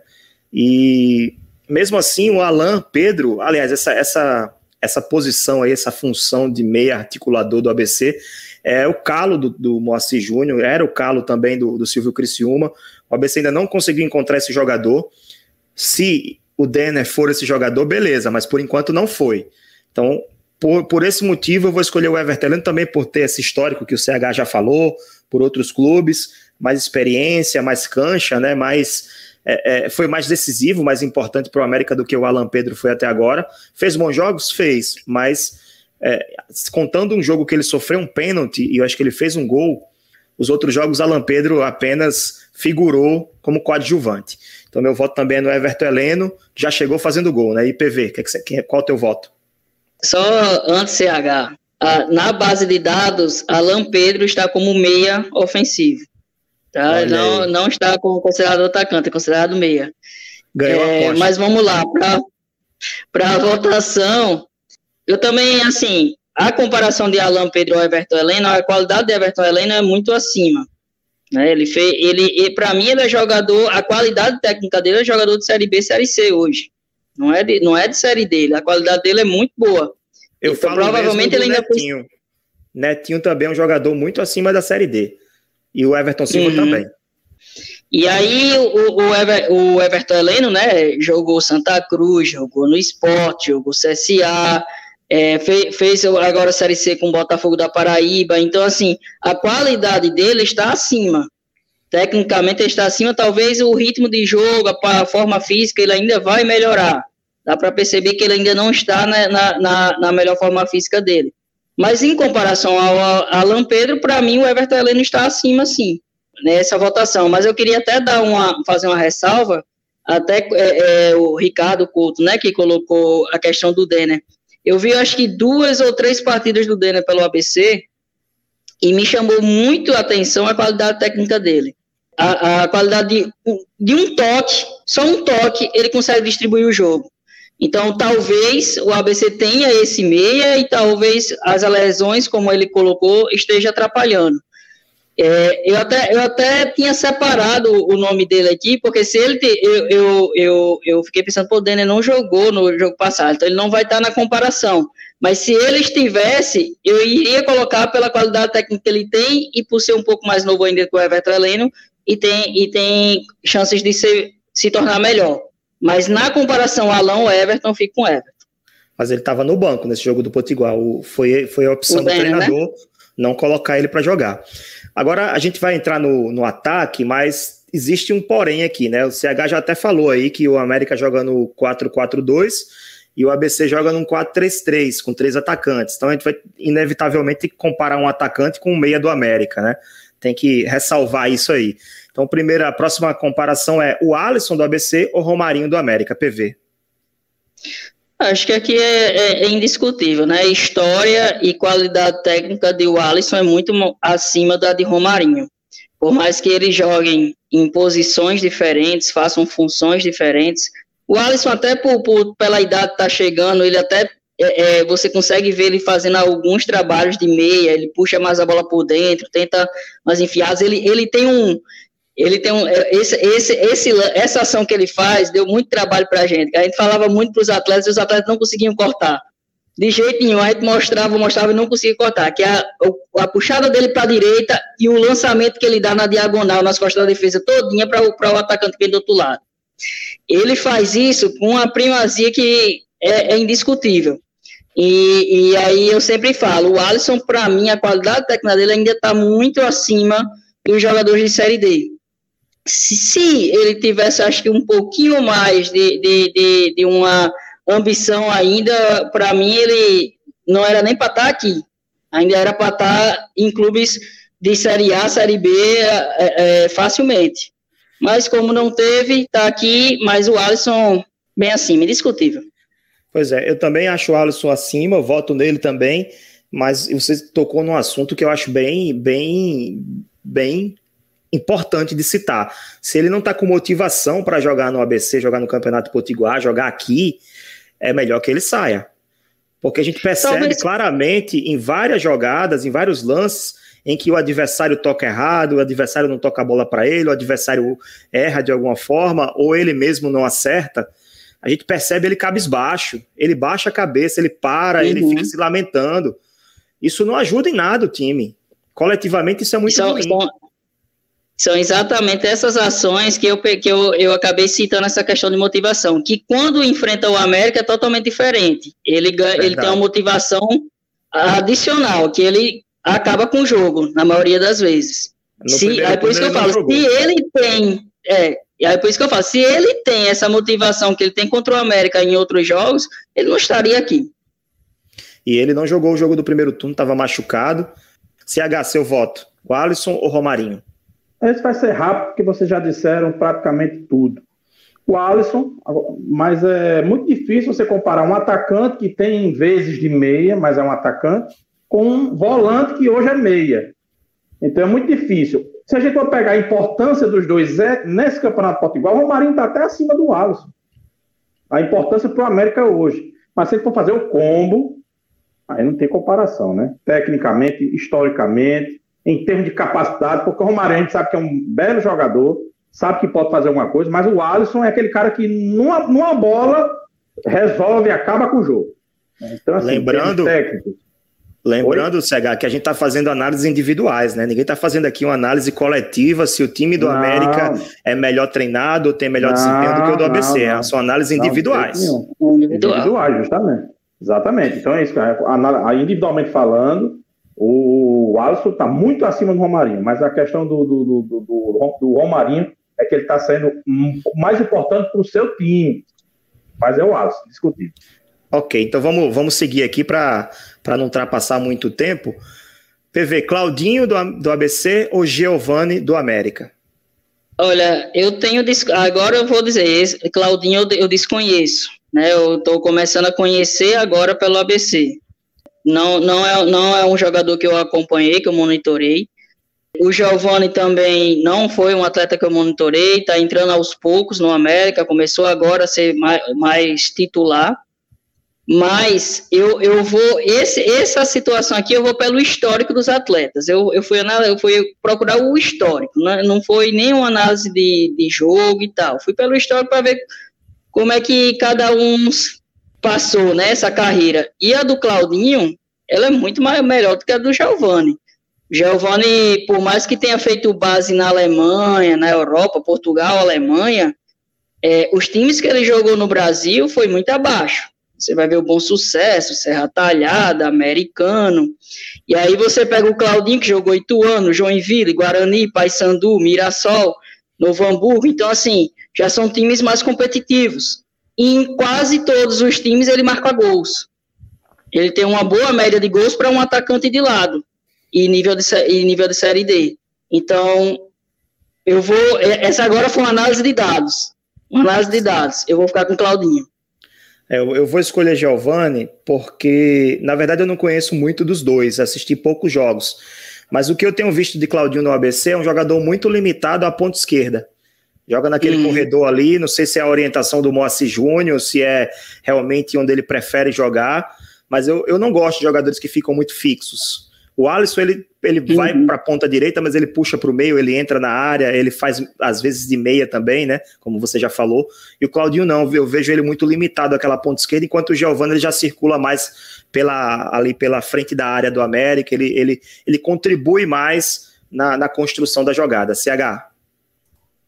E mesmo assim, o Alan Pedro, aliás, essa, essa, essa posição aí, essa função de meia articulador do ABC, é o calo do, do Moacir Júnior, era o calo também do, do Silvio Criciúma. O ABC ainda não conseguiu encontrar esse jogador. Se o Denner for esse jogador, beleza, mas por enquanto não foi. Então, por, por esse motivo, eu vou escolher o Everton também por ter esse histórico que o CH já falou, por outros clubes, mais experiência, mais cancha, né, mais é, é, foi mais decisivo, mais importante para o América do que o Alan Pedro foi até agora. Fez bons jogos? Fez, mas é, contando um jogo que ele sofreu um pênalti e eu acho que ele fez um gol, os outros jogos Alan Pedro apenas figurou como coadjuvante. Então meu voto também é no Everton Heleno, que já chegou fazendo gol, né? IPV, que é que você, qual é o teu voto? Só antes, CH, na base de dados, Alan Pedro está como meia ofensivo. Tá? Não, não está como considerado atacante, é considerado meia. Ganhou é, mas vamos lá, para a votação, eu também, assim, a comparação de Alan Pedro ao Everton Helena, a qualidade de Everton Helena é muito acima. Né? Ele fez, ele, para mim, ele é jogador, a qualidade técnica dele é jogador de Série B, Série C hoje. Não é de, não é de Série D, a qualidade dele é muito boa. Eu então, falo provavelmente ele ainda Netinho. Netinho também é um jogador muito acima da Série D. E o Everton Silva uhum. também. E aí o, o, Ever, o, Everton Heleno, né, jogou Santa Cruz, jogou no Esporte, jogou CSA, é, fez, fez agora a Série C com o Botafogo da Paraíba. Então, assim, a qualidade dele está acima. Tecnicamente ele está acima, talvez o ritmo de jogo, a, forma física, ele ainda vai melhorar. Dá para perceber que ele ainda não está na, na, na melhor forma física dele. Mas em comparação ao Alan Pedro, para mim o Everton Heleno está acima, sim, nessa votação. Mas eu queria até dar uma, fazer uma ressalva, até é, é, o Ricardo Couto, né, que colocou a questão do Denner. Eu vi, acho que duas ou três partidas do Denner pelo ABC e me chamou muito a atenção a qualidade técnica dele. A, a qualidade de, de um toque, só um toque, ele consegue distribuir o jogo. Então, talvez o ABC tenha esse meia e talvez as lesões, como ele colocou, esteja atrapalhando. É, eu, até, eu até tinha separado o nome dele aqui, porque se ele. Te, eu, eu, eu, eu fiquei pensando, pô, o Denner não jogou no jogo passado, então ele não vai estar na comparação. Mas se ele estivesse, eu iria colocar pela qualidade técnica que ele tem e por ser um pouco mais novo ainda que o Everton Heleno, e tem, e tem chances de ser, se tornar melhor. Mas na comparação Alão Everton, fico com Everton. Mas ele estava no banco nesse jogo do Potiguar. foi, foi a opção do né? treinador né? Não colocar ele para jogar. Agora a gente vai entrar no, no ataque, mas existe um porém aqui, né? O CH já até falou aí que o América joga no 4-4-2 e o ABC joga num 4-3-3, com três atacantes. Então a gente vai inevitavelmente comparar um atacante com o meia do América, né? Tem que ressalvar isso aí. Então, primeira, a próxima comparação é o Alisson do ABC ou Romarinho do América, PV. Acho que aqui é, é, é, indiscutível, né? História e qualidade técnica de Alisson é muito acima da de Romarinho. Por mais que eles joguem em posições diferentes, façam funções diferentes, o Alisson até por, por pela idade que tá chegando, ele até é, é, você consegue ver ele fazendo alguns trabalhos de meia, ele puxa mais a bola por dentro, tenta mais enfiadas, ele, ele tem um ele tem um, é, esse, esse, esse, essa ação que ele faz deu muito trabalho para a gente. A gente falava muito para os atletas e os atletas não conseguiam cortar. De jeito nenhum, a gente mostrava, mostrava e não conseguia cortar. Que a, a puxada dele para a direita e o lançamento que ele dá na diagonal, nas costas da defesa todinha para o atacante que vem do outro lado. Ele faz isso com uma primazia que é, é indiscutível. E, e, aí eu sempre falo, o Alisson, para mim, a qualidade técnica dele ainda está muito acima dos jogadores de Série D se, ele tivesse, acho que um pouquinho mais de, de, de, de uma ambição ainda, para mim ele não era nem para estar tá aqui, ainda era para estar tá em clubes de Série A, Série B é, é, facilmente. Mas como não teve, está aqui, mas o Alisson bem acima, indiscutível. Pois é, eu também acho o Alisson acima, voto nele também, mas você tocou num assunto que eu acho bem, bem, bem importante de citar. Se ele não está com motivação para jogar no ABC, jogar no Campeonato Potiguar, jogar aqui, é melhor que ele saia. Porque a gente percebe Talvez... claramente em várias jogadas, em vários lances, em que o adversário toca errado, o adversário não toca a bola para ele, o adversário erra de alguma forma, ou ele mesmo não acerta. A gente percebe ele cabisbaixo, ele baixa a cabeça, ele para, uhum. ele fica se lamentando. Isso não ajuda em nada o time. Coletivamente, isso é muito isso, ruim. São exatamente essas ações que eu, que eu, eu acabei citando essa questão de motivação, que quando enfrenta o América é totalmente diferente. Ele, ele tem uma motivação adicional, que ele acaba com o jogo, na maioria das vezes. se, aí por isso que eu falo, se ele tem. É, aí por isso que eu falo, se ele tem essa motivação que ele tem contra o América em outros jogos, ele não estaria aqui. E ele não jogou o jogo do primeiro turno, estava machucado. CH, seu voto, o Alisson ou Romarinho? Esse vai ser rápido, porque vocês já disseram praticamente tudo. O Alisson, mas é muito difícil você comparar um atacante que tem vezes de meia, mas é um atacante, com um volante que hoje é meia. Então é muito difícil. Se a gente for pegar a importância dos dois é, nesse campeonato Portugal, o Romarinho está até acima do Alisson. A importância para o América hoje. Mas se for fazer o combo, aí não tem comparação, né? Tecnicamente, historicamente, em termos de capacidade, porque o Romário a gente sabe que é um belo jogador, sabe que pode fazer alguma coisa, mas o Alisson é aquele cara que numa, numa bola resolve e acaba com o jogo. Então, assim, lembrando, lembrando, Cega, que a gente está fazendo análises individuais, né? Ninguém está fazendo aqui uma análise coletiva se o time do não, América é melhor treinado ou tem melhor não, desempenho do que o do ABC. Não, São análises individuais. Individuais, justamente. Exatamente. Então é isso, individualmente falando, o Alisson está muito acima do Romarinho, mas a questão do, do, do, do, do Romarinho é que ele está sendo mais importante para o seu time. Mas é o Alisson, discutível. Ok, então vamos, vamos seguir aqui para não ultrapassar muito tempo. PV, Claudinho do, do ABC ou Giovanni do América? Olha, eu tenho. Agora eu vou dizer, Claudinho eu, eu desconheço. Né? Eu estou começando a conhecer agora pelo ABC. Não, não, é, não é um jogador que eu acompanhei, que eu monitorei. O Giovanni também não foi um atleta que eu monitorei, está entrando aos poucos no América, começou agora a ser mais, mais titular. Mas eu, eu vou. Esse, essa situação aqui eu vou pelo histórico dos atletas. Eu, eu, fui, eu fui procurar o histórico, não, né? não foi nenhuma análise de, de jogo e tal. Fui pelo histórico para ver como é que cada um passou nessa né, carreira. E a do Claudinho, ela é muito mais, melhor do que a do Giovanni. Giovanni, por mais que tenha feito base na Alemanha, na Europa, Portugal, Alemanha, é, os times que ele jogou no Brasil foi muito abaixo. Você vai ver o Bom Sucesso, Serra Talhada, Americano. E aí você pega o Claudinho, que jogou Ituano, Joinville, Guarani, Paysandu, Mirassol, Novo Hamburgo. Então, assim, já são times mais competitivos. Em quase todos os times ele marca gols. Ele tem uma boa média de gols para um atacante de lado e nível de, e nível de série D. Então, eu vou. Essa agora foi uma análise de dados. Uma análise de dados. Eu vou ficar com Claudinho. É, eu vou escolher Giovanni porque, na verdade, eu não conheço muito dos dois, assisti poucos jogos. Mas o que eu tenho visto de Claudinho no ABC é um jogador muito limitado à ponta esquerda. Joga naquele hum. corredor ali, não sei se é a orientação do Moacir Júnior, se é realmente onde ele prefere jogar, mas eu, eu não gosto de jogadores que ficam muito fixos. O Alisson, ele, ele uhum. vai para a ponta direita, mas ele puxa para o meio, ele entra na área, ele faz às vezes de meia também, né? Como você já falou. E o Claudinho não, eu vejo ele muito limitado àquela ponta esquerda, enquanto o Giovanni ele já circula mais pela, ali pela frente da área do América, ele, ele, ele contribui mais na, na construção da jogada. CH.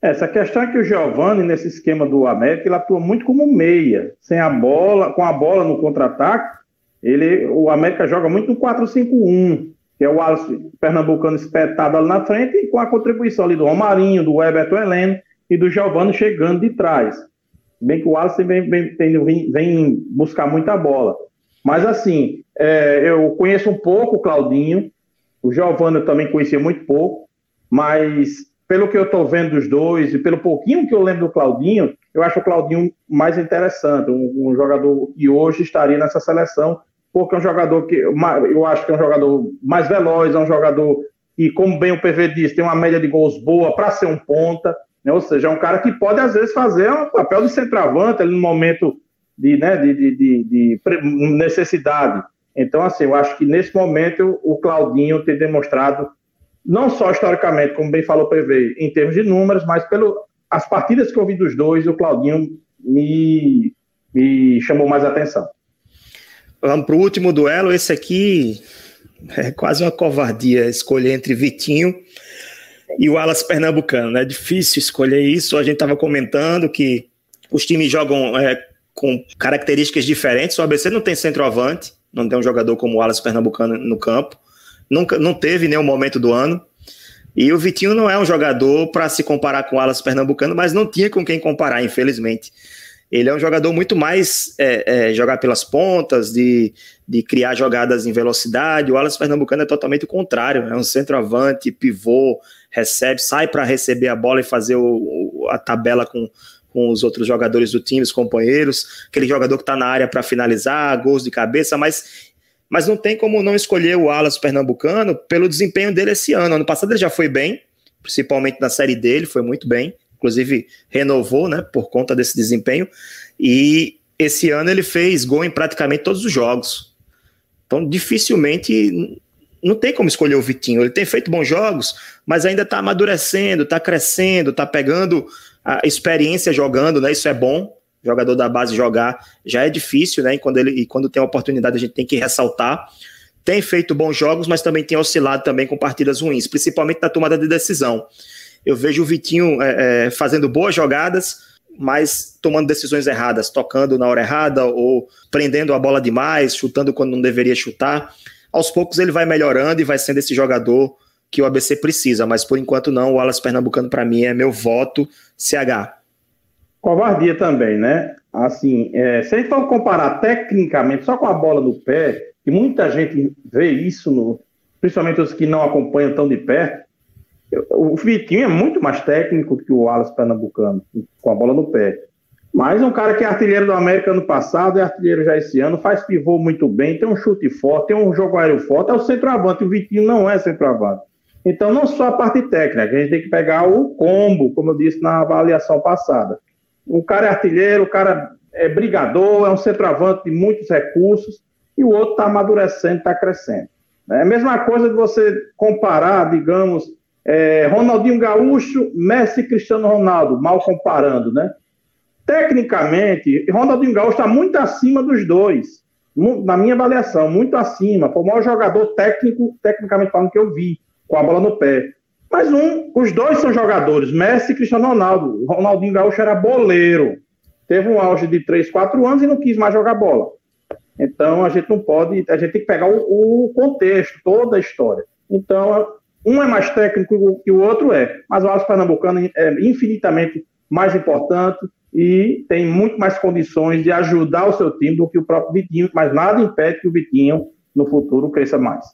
Essa questão é que o Giovanni, nesse esquema do América, ele atua muito como meia, sem a bola, com a bola no contra-ataque. Ele, o América joga muito no 4-5-1 que é o Alisson Pernambucano espetado ali na frente, e com a contribuição ali do Romarinho, do Everton Heleno e do Giovanni chegando de trás. Bem que o Alisson vem, vem, vem, vem buscar muita bola. Mas assim, é, eu conheço um pouco o Claudinho, o Giovanni eu também conhecia muito pouco, mas pelo que eu estou vendo dos dois e pelo pouquinho que eu lembro do Claudinho, eu acho o Claudinho mais interessante, um, um jogador que hoje estaria nessa seleção porque é um jogador que eu acho que é um jogador mais veloz, é um jogador que, como bem o PV disse, tem uma média de gols boa para ser um ponta, né? ou seja, é um cara que pode às vezes fazer um papel de centroavante ali no momento de, né, de, de, de, de necessidade. Então, assim, eu acho que nesse momento o Claudinho tem demonstrado, não só historicamente, como bem falou o PV, em termos de números, mas pelo as partidas que eu vi dos dois, o Claudinho me, me chamou mais atenção. Vamos para o último duelo. Esse aqui é quase uma covardia escolher entre Vitinho e o Alas Pernambucano. É difícil escolher isso. A gente estava comentando que os times jogam é, com características diferentes. O ABC não tem centroavante, não tem um jogador como o Alas Pernambucano no campo. Nunca, não teve nenhum momento do ano. E o Vitinho não é um jogador para se comparar com o Alas Pernambucano, mas não tinha com quem comparar, infelizmente. Ele é um jogador muito mais é, é, jogar pelas pontas, de, de criar jogadas em velocidade. O Alas Pernambucano é totalmente o contrário, é um centroavante, pivô, recebe, sai para receber a bola e fazer o, a tabela com, com os outros jogadores do time, os companheiros. Aquele jogador que está na área para finalizar, gols de cabeça, mas, mas não tem como não escolher o Alas Pernambucano pelo desempenho dele esse ano. Ano passado ele já foi bem, principalmente na série dele, foi muito bem inclusive renovou, né, por conta desse desempenho. E esse ano ele fez gol em praticamente todos os jogos. Então, dificilmente não tem como escolher o Vitinho. Ele tem feito bons jogos, mas ainda está amadurecendo, está crescendo, está pegando a experiência jogando, né? Isso é bom. Jogador da base jogar já é difícil, né? E quando, ele, e quando tem a oportunidade, a gente tem que ressaltar. Tem feito bons jogos, mas também tem oscilado também com partidas ruins, principalmente na tomada de decisão. Eu vejo o Vitinho é, é, fazendo boas jogadas, mas tomando decisões erradas, tocando na hora errada ou prendendo a bola demais, chutando quando não deveria chutar. Aos poucos ele vai melhorando e vai sendo esse jogador que o ABC precisa, mas por enquanto não. O Alas Pernambucano, para mim, é meu voto CH. Covardia também, né? Assim, é, se a gente for comparar tecnicamente só com a bola no pé, e muita gente vê isso, no, principalmente os que não acompanham tão de perto, o Vitinho é muito mais técnico que o Wallace Pernambucano, com a bola no pé. Mas um cara que é artilheiro do América ano passado, é artilheiro já esse ano, faz pivô muito bem, tem um chute forte, tem um jogo aéreo forte, é o centroavante. O Vitinho não é centroavante. Então, não só a parte técnica, a gente tem que pegar o combo, como eu disse na avaliação passada. O cara é artilheiro, o cara é brigador, é um centroavante de muitos recursos, e o outro está amadurecendo, está crescendo. É a mesma coisa de você comparar, digamos, é, Ronaldinho Gaúcho, Messi e Cristiano Ronaldo, mal comparando, né? Tecnicamente, Ronaldinho Gaúcho está muito acima dos dois, na minha avaliação, muito acima. Foi o maior jogador técnico, tecnicamente falando, que eu vi, com a bola no pé. Mas um, os dois são jogadores, Messi e Cristiano Ronaldo. Ronaldinho Gaúcho era boleiro. Teve um auge de 3, 4 anos e não quis mais jogar bola. Então a gente não pode, a gente tem que pegar o, o contexto, toda a história. Então, um é mais técnico que o outro é, mas o Alves Pernambucano é infinitamente mais importante e tem muito mais condições de ajudar o seu time do que o próprio Vitinho, mas nada impede que o Vitinho no futuro cresça mais.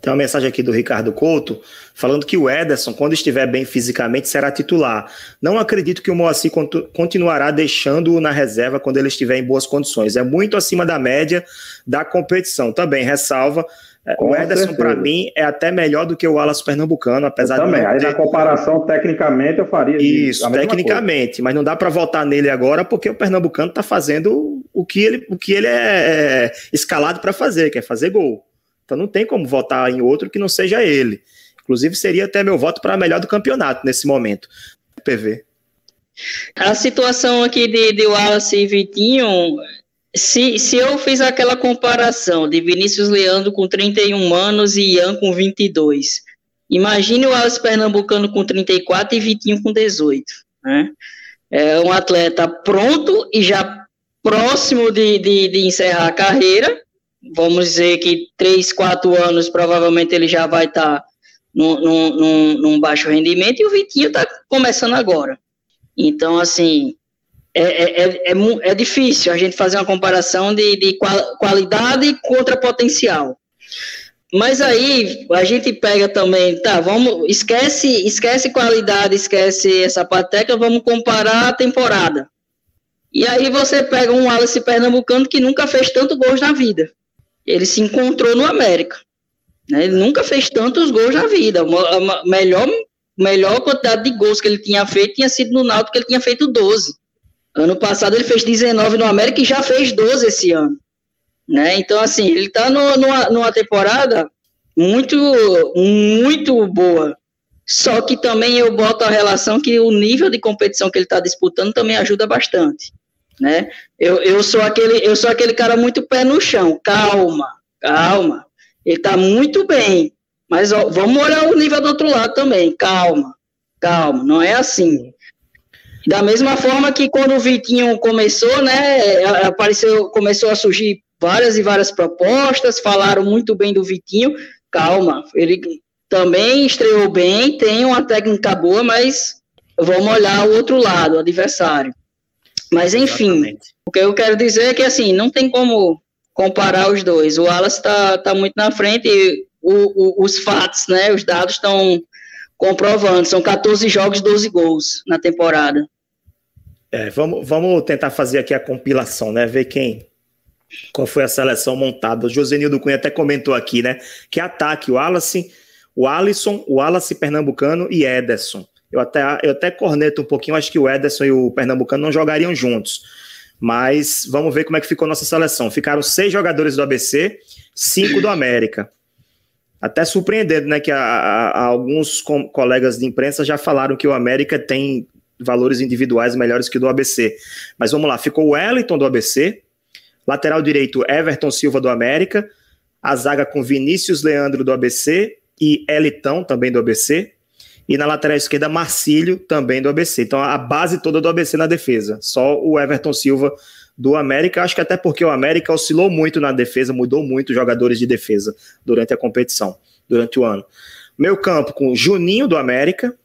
Tem uma mensagem aqui do Ricardo Couto falando que o Ederson, quando estiver bem fisicamente, será titular. Não acredito que o Moacir continuará deixando-o na reserva quando ele estiver em boas condições. É muito acima da média da competição. Também ressalva é, Com o Ederson, para mim, é até melhor do que o Alas Pernambucano, apesar eu de. Também, aí ter... na comparação, tecnicamente, eu faria isso. tecnicamente, mas não dá para votar nele agora porque o Pernambucano está fazendo o que ele, o que ele é, é escalado para fazer, que é fazer gol. Então não tem como votar em outro que não seja ele. Inclusive, seria até meu voto para melhor do campeonato nesse momento. PV. A situação aqui de, de Wallace e Vitinho se, se eu fiz aquela comparação de Vinícius Leandro com 31 anos e Ian com 22, imagine o Alice Pernambucano com 34 e Vitinho com 18. Né? É um atleta pronto e já próximo de, de, de encerrar a carreira. Vamos dizer que 3, 4 anos provavelmente ele já vai estar tá num, num, num baixo rendimento e o Vitinho está começando agora. Então, assim, é, é, é, é, é, difícil a gente fazer uma comparação de, de qualidade contra potencial. Mas aí a gente pega também, tá, vamos, esquece, esquece qualidade, esquece essa parte técnica, vamos comparar a temporada. E aí você pega um Alice Pernambucano que nunca fez tanto gols na vida. Ele se encontrou no América. Né? Ele nunca fez tantos gols na vida. A melhor, melhor quantidade de gols que ele tinha feito tinha sido no Náutico, que ele tinha feito 12. Ano passado ele fez 19 no América e já fez 12 esse ano. Né? Então, assim, ele está numa, numa temporada muito, muito boa. Só que também eu boto a relação que o nível de competição que ele está disputando também ajuda bastante. Né? Eu, eu, sou aquele, eu sou aquele cara muito pé no chão. Calma, calma. Ele está muito bem. Mas ó, vamos olhar o nível do outro lado também. Calma, calma. Não é assim. Da mesma forma que quando o Vitinho começou, né, apareceu, começou a surgir várias e várias propostas, falaram muito bem do Vitinho. Calma, ele também estreou bem, tem uma técnica boa, mas vamos olhar o outro lado, o adversário. Mas enfim, Exatamente. o que eu quero dizer é que assim, não tem como comparar os dois. O Alas está tá muito na frente e o, o, os fatos, né, os dados estão comprovando. São 14 jogos, 12 gols na temporada. É, vamos, vamos tentar fazer aqui a compilação, né? Ver quem. Qual foi a seleção montada. O Josenildo Cunha até comentou aqui, né? Que ataque o Wallace, o Alisson, o Wallace Pernambucano e Ederson. Eu até, eu até corneto um pouquinho, acho que o Ederson e o Pernambucano não jogariam juntos. Mas vamos ver como é que ficou nossa seleção. Ficaram seis jogadores do ABC, cinco do América. Até surpreendendo, né? Que a, a, a alguns colegas de imprensa já falaram que o América tem valores individuais melhores que do ABC. Mas vamos lá, ficou o Wellington do ABC, lateral direito Everton Silva do América, a zaga com Vinícius Leandro do ABC e Elitão também do ABC, e na lateral esquerda Marcílio também do ABC. Então a base toda do ABC na defesa, só o Everton Silva do América, acho que até porque o América oscilou muito na defesa, mudou muito os jogadores de defesa durante a competição, durante o ano. Meu campo com Juninho do América,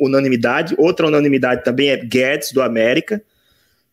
unanimidade. Outra unanimidade também é Guedes, do América.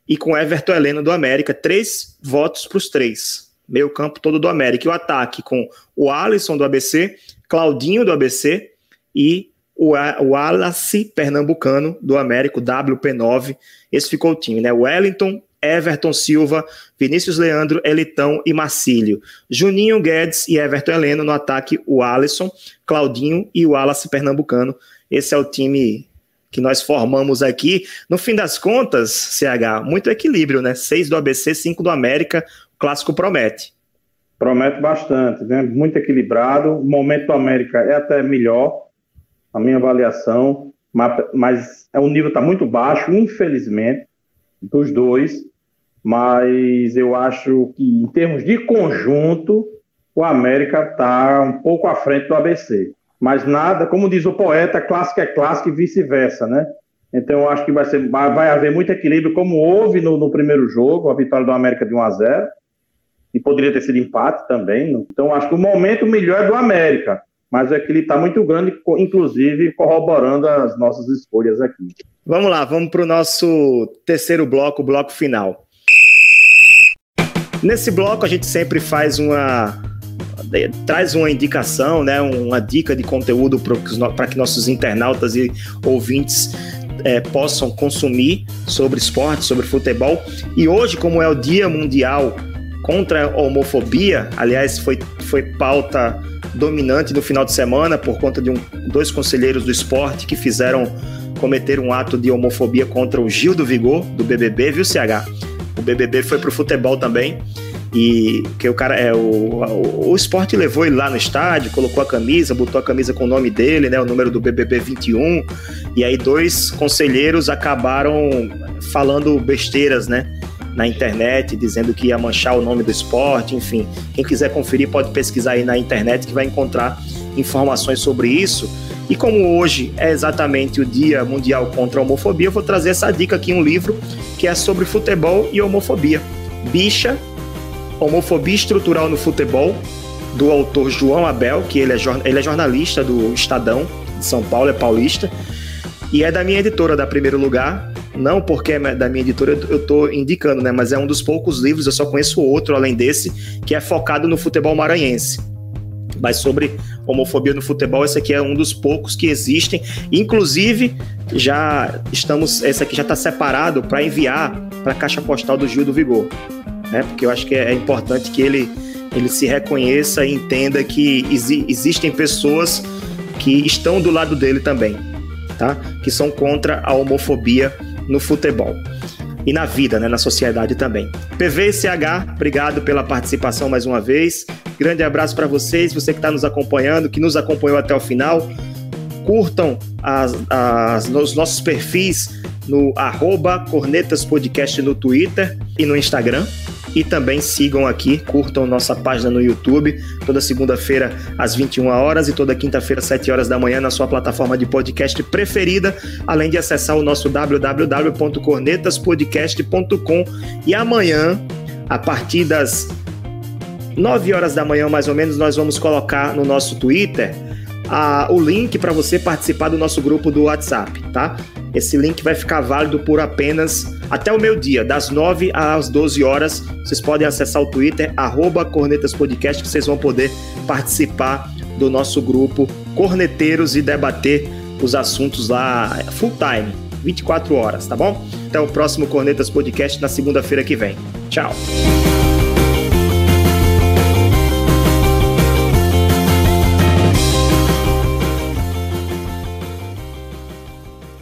E com Everton Heleno, do América. Três votos para os três. Meio campo todo do América. E o ataque com o Alisson, do ABC, Claudinho, do ABC e o, Wallace Pernambucano, do América, o WP9. Esse ficou o time, né? Wellington, Everton Silva, Vinícius Leandro, Elitão e Marcílio. Juninho Guedes e Everton Heleno no ataque, o Alisson, Claudinho e o Wallace Pernambucano esse é o time que nós formamos aqui. No fim das contas, CH, muito equilíbrio, né? Seis do ABC, cinco do América. O clássico promete. Promete bastante, né? Muito equilibrado. O momento do América é até melhor, a minha avaliação, mas, mas é, o nível está muito baixo, infelizmente, dos dois. Mas eu acho que, em termos de conjunto, o América está um pouco à frente do ABC mas nada, como diz o poeta, clássico é clássico e vice-versa, né? Então eu acho que vai, ser, vai haver muito equilíbrio, como houve no, no, primeiro jogo, a vitória do América de 1 a 0 e poderia ter sido empate também. Então acho que o momento melhor é do América, mas é que ele está muito grande, inclusive corroborando as nossas escolhas aqui. Vamos lá, vamos para o nosso terceiro bloco, o bloco final. Nesse bloco a gente sempre faz uma traz uma indicação, né, uma dica de conteúdo para que nossos internautas e ouvintes é, possam consumir sobre esporte, sobre futebol. E hoje, como é o Dia Mundial contra a Homofobia, aliás, foi, foi pauta dominante no final de semana por conta de um, dois conselheiros do esporte que fizeram cometer um ato de homofobia contra o Gil do Vigor, do BBB, viu, CH? O BBB foi pro futebol também. E que o cara é o, o, o esporte levou ele lá no estádio, colocou a camisa, botou a camisa com o nome dele, né, o número do BBB 21. E aí dois conselheiros acabaram falando besteiras, né, na internet, dizendo que ia manchar o nome do esporte, enfim. Quem quiser conferir pode pesquisar aí na internet que vai encontrar informações sobre isso. E como hoje é exatamente o Dia Mundial contra a Homofobia, eu vou trazer essa dica aqui, um livro que é sobre futebol e homofobia. Bicha Homofobia Estrutural no Futebol, do autor João Abel, que ele é, ele é jornalista do Estadão de São Paulo, é paulista, e é da minha editora, da Primeiro Lugar. Não porque é da minha editora eu estou indicando, né? Mas é um dos poucos livros, eu só conheço outro além desse, que é focado no futebol maranhense. Mas sobre homofobia no futebol, esse aqui é um dos poucos que existem. Inclusive, já estamos. Esse aqui já está separado para enviar para a caixa postal do Gil do Vigor né? Porque eu acho que é, importante que ele, ele se reconheça e entenda que exi existem pessoas que estão do lado dele também, tá? Que são contra a homofobia no futebol e na vida, né, na sociedade também. PVCH, obrigado pela participação mais uma vez. Grande abraço para vocês, você que está nos acompanhando, que nos acompanhou até o final. Curtam as, as, os nossos perfis no arroba Cornetas Podcast no Twitter e no Instagram. E também sigam aqui, curtam nossa página no YouTube, toda segunda-feira às 21 horas e toda quinta-feira às 7 horas da manhã na sua plataforma de podcast preferida, além de acessar o nosso www.cornetaspodcast.com. E amanhã, a partir das 9 horas da manhã, mais ou menos, nós vamos colocar no nosso Twitter a, o link para você participar do nosso grupo do WhatsApp, tá? Esse link vai ficar válido por apenas até o meio dia, das 9 às 12 horas. Vocês podem acessar o Twitter, arroba Cornetas Podcast, que vocês vão poder participar do nosso grupo Corneteiros e debater os assuntos lá full time, 24 horas, tá bom? Até o próximo Cornetas Podcast na segunda-feira que vem. Tchau!